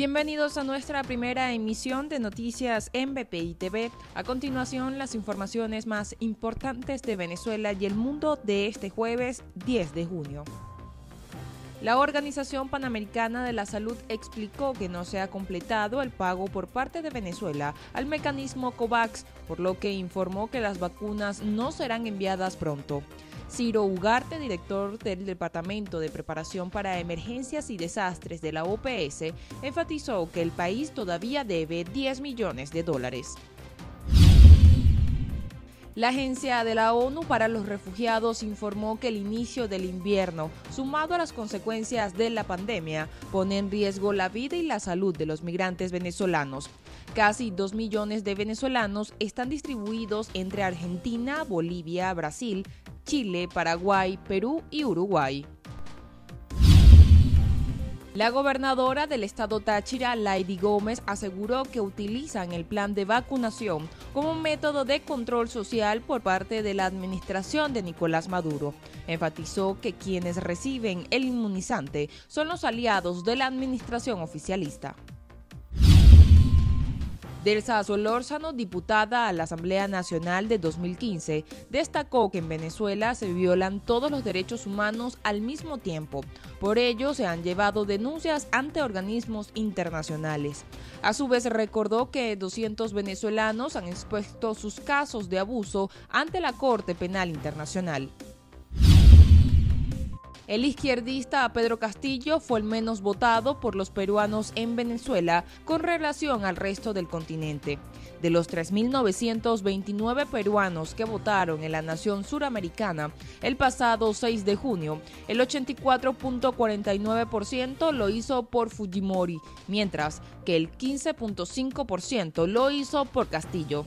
Bienvenidos a nuestra primera emisión de noticias en BPI TV. A continuación, las informaciones más importantes de Venezuela y el mundo de este jueves 10 de junio. La Organización Panamericana de la Salud explicó que no se ha completado el pago por parte de Venezuela al mecanismo COVAX, por lo que informó que las vacunas no serán enviadas pronto. Ciro Ugarte, director del Departamento de Preparación para Emergencias y Desastres de la OPS, enfatizó que el país todavía debe 10 millones de dólares. La Agencia de la ONU para los Refugiados informó que el inicio del invierno, sumado a las consecuencias de la pandemia, pone en riesgo la vida y la salud de los migrantes venezolanos. Casi 2 millones de venezolanos están distribuidos entre Argentina, Bolivia, Brasil, Chile, Paraguay, Perú y Uruguay. La gobernadora del estado Táchira, Lady Gómez, aseguró que utilizan el plan de vacunación como un método de control social por parte de la administración de Nicolás Maduro. Enfatizó que quienes reciben el inmunizante son los aliados de la administración oficialista. Delsa Solórzano, diputada a la Asamblea Nacional de 2015, destacó que en Venezuela se violan todos los derechos humanos al mismo tiempo. Por ello, se han llevado denuncias ante organismos internacionales. A su vez, recordó que 200 venezolanos han expuesto sus casos de abuso ante la Corte Penal Internacional. El izquierdista Pedro Castillo fue el menos votado por los peruanos en Venezuela con relación al resto del continente. De los 3.929 peruanos que votaron en la nación suramericana el pasado 6 de junio, el 84.49% lo hizo por Fujimori, mientras que el 15.5% lo hizo por Castillo.